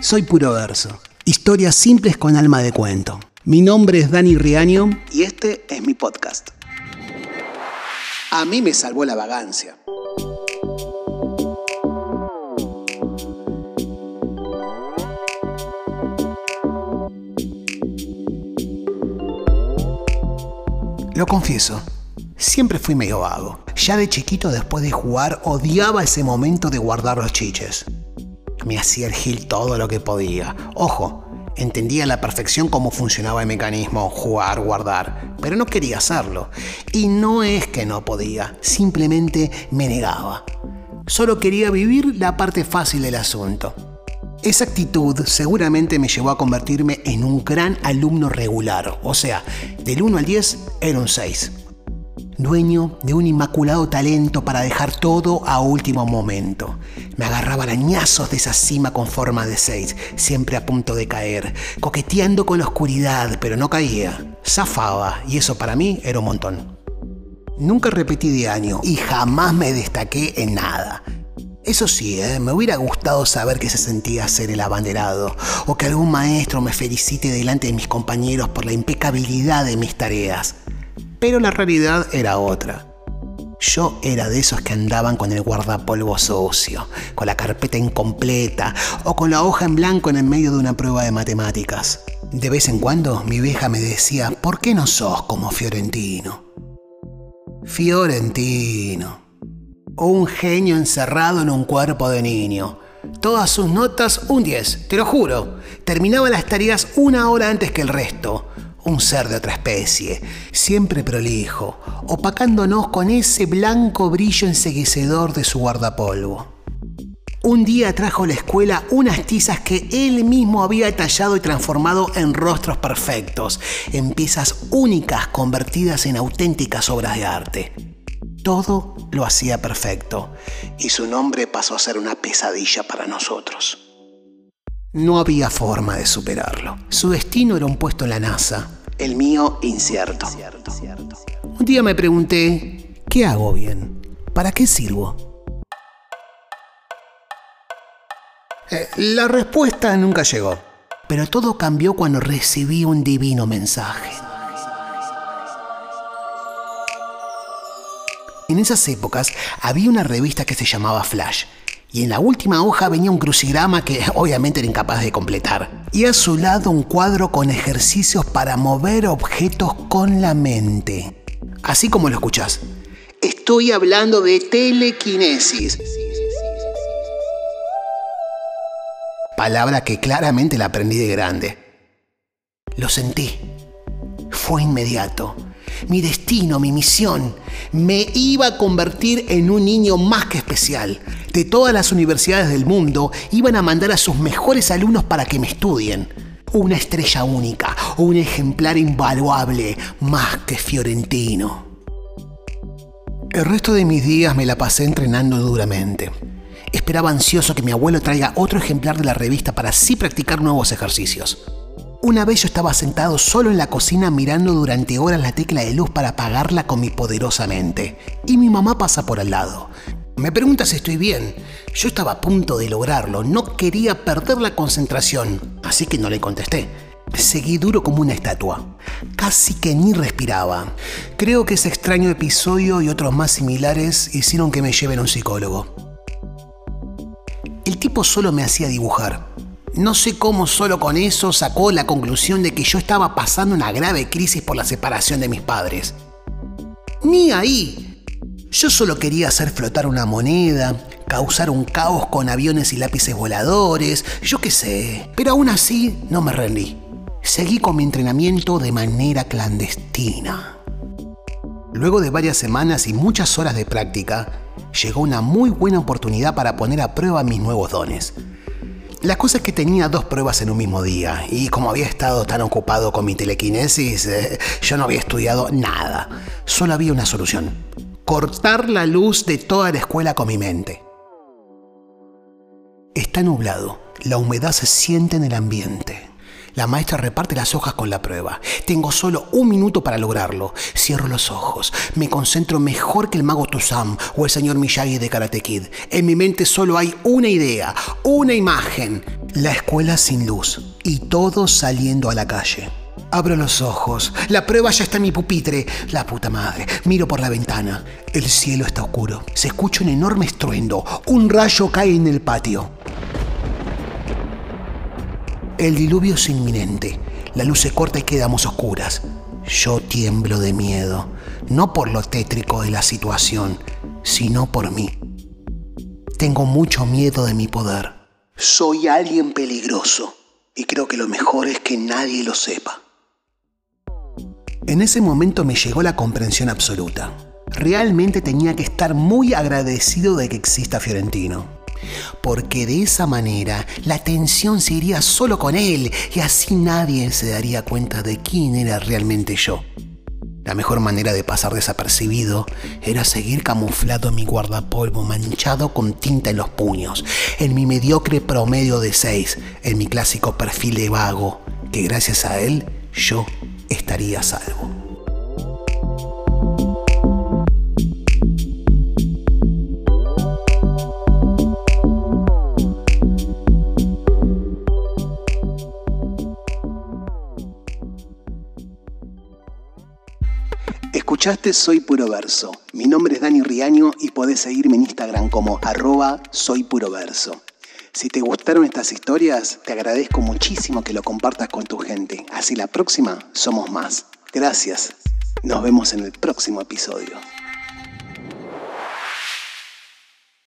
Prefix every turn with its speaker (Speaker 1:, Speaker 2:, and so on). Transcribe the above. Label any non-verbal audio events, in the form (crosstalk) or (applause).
Speaker 1: Soy Puro Verso. Historias simples con alma de cuento. Mi nombre es Dani Riaño y este es mi podcast. A mí me salvó la vagancia. Lo confieso, siempre fui medio vago. Ya de chiquito después de jugar odiaba ese momento de guardar los chiches. Me hacía el gil todo lo que podía. Ojo, entendía a la perfección cómo funcionaba el mecanismo, jugar, guardar, pero no quería hacerlo. Y no es que no podía, simplemente me negaba. Solo quería vivir la parte fácil del asunto. Esa actitud seguramente me llevó a convertirme en un gran alumno regular, o sea, del 1 al 10 era un 6. Dueño de un inmaculado talento para dejar todo a último momento. Me agarraba arañazos de esa cima con forma de 6, siempre a punto de caer, coqueteando con la oscuridad, pero no caía. Zafaba, y eso para mí era un montón. Nunca repetí de año y jamás me destaqué en nada. Eso sí, ¿eh? me hubiera gustado saber qué se sentía ser el abanderado, o que algún maestro me felicite delante de mis compañeros por la impecabilidad de mis tareas. Pero la realidad era otra. Yo era de esos que andaban con el guardapolvo sucio, con la carpeta incompleta o con la hoja en blanco en el medio de una prueba de matemáticas. De vez en cuando mi vieja me decía, ¿por qué no sos como Fiorentino? Fiorentino un genio encerrado en un cuerpo de niño. Todas sus notas un 10, te lo juro. Terminaba las tareas una hora antes que el resto. Un ser de otra especie, siempre prolijo, opacándonos con ese blanco brillo enseguecedor de su guardapolvo. Un día trajo a la escuela unas tizas que él mismo había tallado y transformado en rostros perfectos, en piezas únicas convertidas en auténticas obras de arte. Todo lo hacía perfecto y su nombre pasó a ser una pesadilla para nosotros. No había forma de superarlo. Su destino era un puesto en la NASA, el mío incierto. Un día me pregunté, ¿qué hago bien? ¿Para qué sirvo? Eh, la respuesta nunca llegó, pero todo cambió cuando recibí un divino mensaje. En esas épocas había una revista que se llamaba Flash. Y en la última hoja venía un crucigrama que (laughs) obviamente era incapaz de completar. Y a su lado un cuadro con ejercicios para mover objetos con la mente. Así como lo escuchas. Estoy hablando de telequinesis. Palabra que claramente la aprendí de grande. Lo sentí. Fue inmediato mi destino, mi misión. Me iba a convertir en un niño más que especial. De todas las universidades del mundo iban a mandar a sus mejores alumnos para que me estudien. Una estrella única, un ejemplar invaluable, más que fiorentino. El resto de mis días me la pasé entrenando duramente. Esperaba ansioso que mi abuelo traiga otro ejemplar de la revista para así practicar nuevos ejercicios. Una vez yo estaba sentado solo en la cocina mirando durante horas la tecla de luz para apagarla con mi poderosa mente. Y mi mamá pasa por al lado. Me pregunta si estoy bien. Yo estaba a punto de lograrlo, no quería perder la concentración, así que no le contesté. Seguí duro como una estatua. Casi que ni respiraba. Creo que ese extraño episodio y otros más similares hicieron que me lleven a un psicólogo. El tipo solo me hacía dibujar. No sé cómo solo con eso sacó la conclusión de que yo estaba pasando una grave crisis por la separación de mis padres. Ni ahí. Yo solo quería hacer flotar una moneda, causar un caos con aviones y lápices voladores, yo qué sé. Pero aún así no me rendí. Seguí con mi entrenamiento de manera clandestina. Luego de varias semanas y muchas horas de práctica, llegó una muy buena oportunidad para poner a prueba mis nuevos dones. La cosa es que tenía dos pruebas en un mismo día y como había estado tan ocupado con mi telequinesis, eh, yo no había estudiado nada. Solo había una solución. Cortar la luz de toda la escuela con mi mente. Está nublado. La humedad se siente en el ambiente. La maestra reparte las hojas con la prueba. Tengo solo un minuto para lograrlo. Cierro los ojos. Me concentro mejor que el mago Tusam o el señor Miyagi de Karate Kid. En mi mente solo hay una idea, una imagen. La escuela sin luz y todos saliendo a la calle. Abro los ojos. La prueba ya está en mi pupitre. La puta madre. Miro por la ventana. El cielo está oscuro. Se escucha un enorme estruendo. Un rayo cae en el patio. El diluvio es inminente. La luz se corta y quedamos oscuras. Yo tiemblo de miedo. No por lo tétrico de la situación, sino por mí. Tengo mucho miedo de mi poder. Soy alguien peligroso y creo que lo mejor es que nadie lo sepa. En ese momento me llegó la comprensión absoluta. Realmente tenía que estar muy agradecido de que exista Fiorentino. Porque de esa manera la atención se iría solo con él y así nadie se daría cuenta de quién era realmente yo. La mejor manera de pasar desapercibido era seguir camuflado en mi guardapolvo manchado con tinta en los puños, en mi mediocre promedio de 6, en mi clásico perfil de vago, que gracias a él yo estaría salvo. Escuchaste Soy Puro Verso. Mi nombre es Dani Riaño y podés seguirme en Instagram como arroba Soy Puro Verso. Si te gustaron estas historias, te agradezco muchísimo que lo compartas con tu gente. Así la próxima somos más. Gracias. Nos vemos en el próximo episodio.